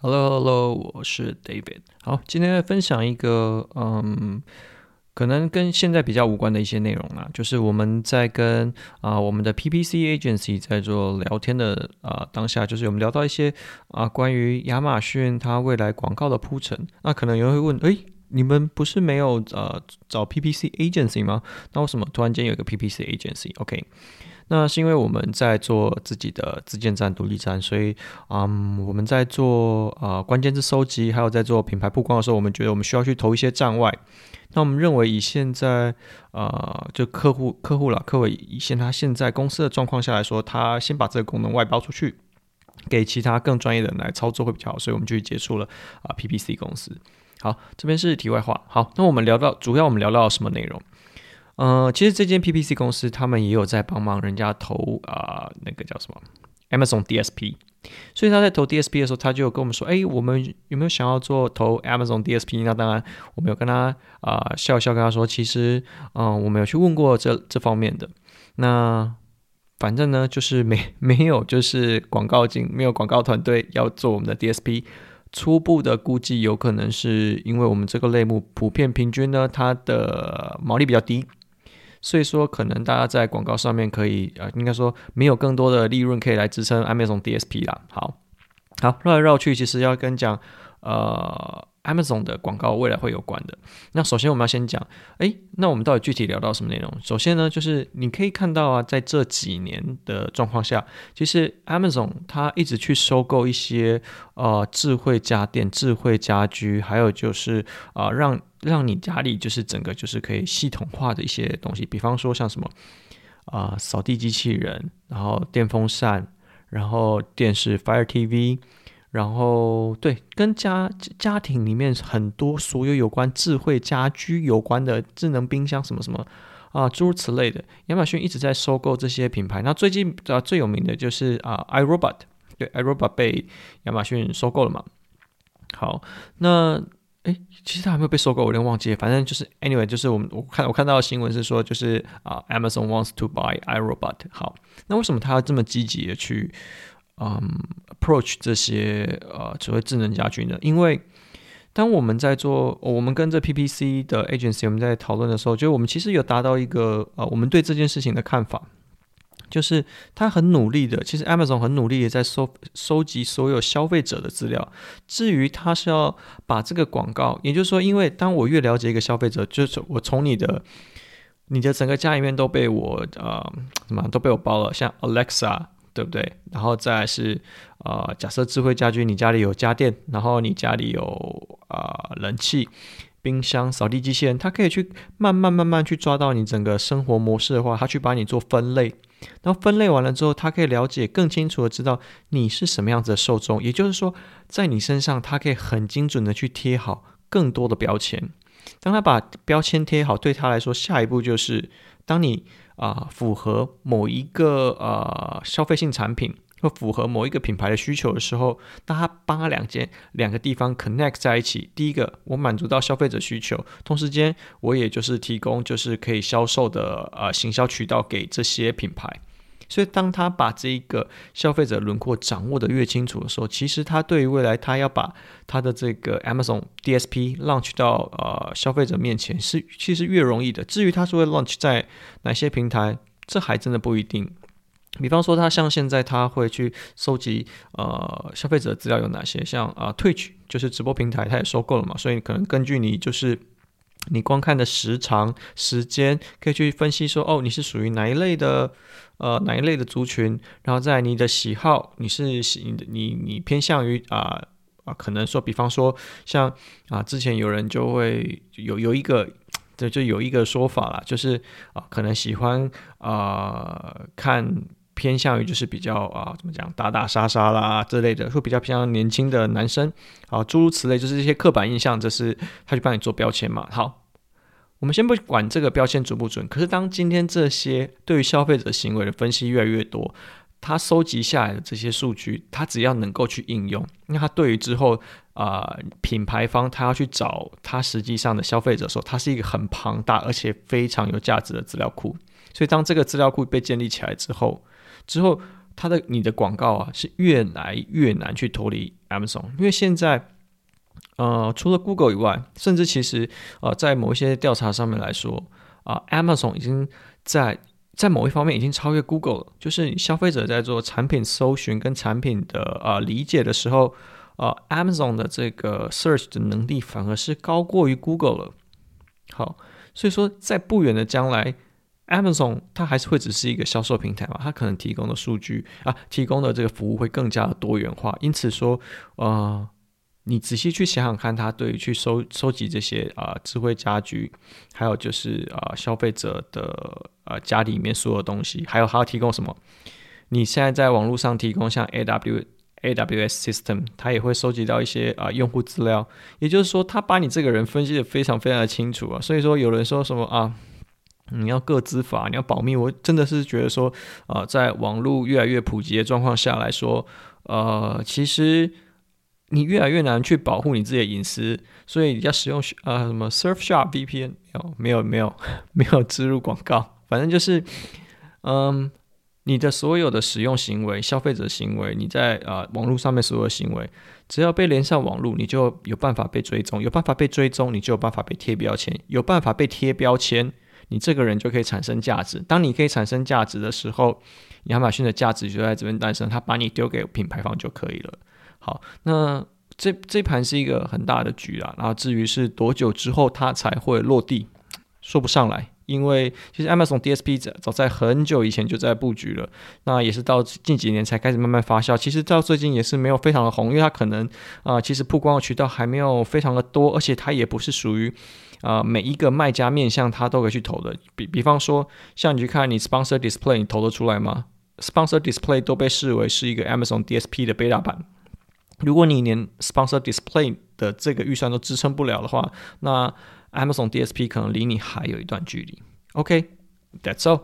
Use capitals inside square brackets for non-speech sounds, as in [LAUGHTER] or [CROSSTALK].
Hello，Hello，我是 David。好，今天来分享一个，嗯，可能跟现在比较无关的一些内容啊，就是我们在跟啊、我们的 PPC agency 在做聊天的啊、当下，就是我们聊到一些啊、关于亚马逊它未来广告的铺陈。那可能有人会问，诶，你们不是没有呃找 PPC agency 吗？那为什么突然间有一个 PPC agency？OK？、那是因为我们在做自己的自建站、独立站，所以，嗯，我们在做呃关键字收集，还有在做品牌曝光的时候，我们觉得我们需要去投一些站外。那我们认为以现在呃就客户客户了，客户以现他现在公司的状况下来说，他先把这个功能外包出去，给其他更专业的人来操作会比较好，所以我们就去接触了啊、PPC 公司。好，这边是题外话。好，那我们聊到主要我们聊到什么内容？呃，其实这间 PPC 公司，他们也有在帮忙人家投啊、那个叫什么 Amazon DSP，所以他在投 DSP 的时候，他就有跟我们说，哎，我们有没有想要做投 Amazon DSP？那当然，我们有跟他啊、笑笑跟他说，其实，嗯、我们有去问过这这方面的。那反正呢，就是没 [LAUGHS] 没有，就是广告经没有广告团队要做我们的 DSP。初步的估计，有可能是因为我们这个类目普遍平均呢，它的毛利比较低。所以说，可能大家在广告上面可以，呃，应该说没有更多的利润可以来支撑 Amazon DSP 啦。好，好，绕来绕去，其实要跟讲，呃。Amazon 的广告未来会有关的。那首先我们要先讲，诶，那我们到底具体聊到什么内容？首先呢，就是你可以看到啊，在这几年的状况下，其实 Amazon 它一直去收购一些呃智慧家电、智慧家居，还有就是啊、让让你家里就是整个就是可以系统化的一些东西，比方说像什么啊、扫地机器人，然后电风扇，然后电视 Fire TV。然后，对，跟家家庭里面很多所有有关智慧家居有关的智能冰箱什么什么啊，诸如此类的，亚马逊一直在收购这些品牌。那最近啊最有名的就是啊，iRobot，对，iRobot 被亚马逊收购了嘛。好，那哎，其实它还没有被收购，我有点忘记。反正就是 anyway，就是我们我看我看到的新闻是说，就是啊，Amazon wants to buy iRobot。好，那为什么他要这么积极的去？嗯、，approach 这些呃所谓智能家居呢？因为当我们在做，我们跟这 PPC 的 agency 我们在讨论的时候，就我们其实有达到一个呃，我们对这件事情的看法，就是他很努力的，其实 Amazon 很努力的在收收集所有消费者的资料。至于他是要把这个广告，也就是说，因为当我越了解一个消费者，就是我从你的你的整个家里面都被我呃什么都被我包了，像 Alexa。对不对？然后再是，呃，假设智慧家居，你家里有家电，然后你家里有啊、呃、冷气、冰箱、扫地机器人，它可以去慢慢慢慢去抓到你整个生活模式的话，它去帮你做分类，然后分类完了之后，它可以了解更清楚的知道你是什么样子的受众，也就是说，在你身上，它可以很精准的去贴好更多的标签。当他把标签贴好，对他来说，下一步就是当你。啊、符合某一个呃消费性产品或符合某一个品牌的需求的时候，当他把两件两个地方 connect 在一起，第一个我满足到消费者需求，同时间我也就是提供就是可以销售的呃行销渠道给这些品牌。所以，当他把这一个消费者轮廓掌握得越清楚的时候，其实他对于未来他要把他的这个 Amazon DSP launch 到呃消费者面前是其实越容易的。至于他是会 launch 在哪些平台，这还真的不一定。比方说，他像现在他会去收集呃消费者资料有哪些，像啊、呃、Twitch 就是直播平台，他也收购了嘛，所以可能根据你就是。你观看的时长、时间，可以去分析说，哦，你是属于哪一类的，呃，哪一类的族群，然后在你的喜好，你是喜你你偏向于啊啊、可能说，比方说，像啊、之前有人就会有有一个，这就有一个说法啦，就是啊、可能喜欢啊、看。偏向于就是比较啊，怎么讲，打打杀杀啦之类的，会比较偏向年轻的男生啊，诸如此类，就是这些刻板印象，这是他去帮你做标签嘛。好，我们先不管这个标签准不准，可是当今天这些对于消费者行为的分析越来越多，他收集下来的这些数据，他只要能够去应用，那他对于之后啊、品牌方他要去找他实际上的消费者的时候，它是一个很庞大而且非常有价值的资料库。所以当这个资料库被建立起来之后，之后，它的你的广告啊是越来越难去脱离 Amazon，因为现在呃除了 Google 以外，甚至其实呃在某一些调查上面来说啊，，Amazon 已经在在某一方面已经超越 Google 了，就是消费者在做产品搜寻跟产品的呃理解的时候，呃，Amazon 的这个 search 的能力反而是高过于 Google 了。好，所以说在不远的将来，Amazon 它还是会只是一个销售平台嘛，它可能提供的数据啊，提供的这个服务会更加的多元化。因此说，呃，你仔细去想想看，它对于去收收集这些啊、智慧家居，还有就是啊、消费者的呃家里面所有东西，还有还要提供什么？你现在在网络上提供像 AW。AWS System，它也会收集到一些啊、呃、用户资料，也就是说，它把你这个人分析得非常非常的清楚啊。所以说，有人说什么啊，你要个资法，你要保密，我真的是觉得说啊、呃，在网络越来越普及的状况下来说，呃，其实你越来越难去保护你自己的隐私，所以你要使用、呃、什么 Surfshark VPN，没有没有没有没有植入广告，反正就是嗯。你的所有的使用行为、消费者行为，你在啊、呃、网络上面所有的行为，只要被连上网络，你就有办法被追踪，有办法被追踪，你就有办法被贴标签，有办法被贴标签，你这个人就可以产生价值。当你可以产生价值的时候，亚马逊的价值就在这边诞生，他把你丢给品牌方就可以了。好，那这这盘是一个很大的局啊，然后至于是多久之后它才会落地，说不上来。因为其实 Amazon DSP 早在很久以前就在布局了，那也是到近几年才开始慢慢发酵。其实到最近也是没有非常的红，因为它可能啊、其实曝光的渠道还没有非常的多，而且它也不是属于啊、每一个卖家面向它都可以去投的。比比方说，像你去看你 Sponsor Display，你投得出来吗？Sponsor Display 都被视为是一个 Amazon DSP 的 beta 版。如果你连 Sponsor Display 的这个预算都支撑不了的话，那 Amazon DSP 可能离你还有一段距离。OK，that's all。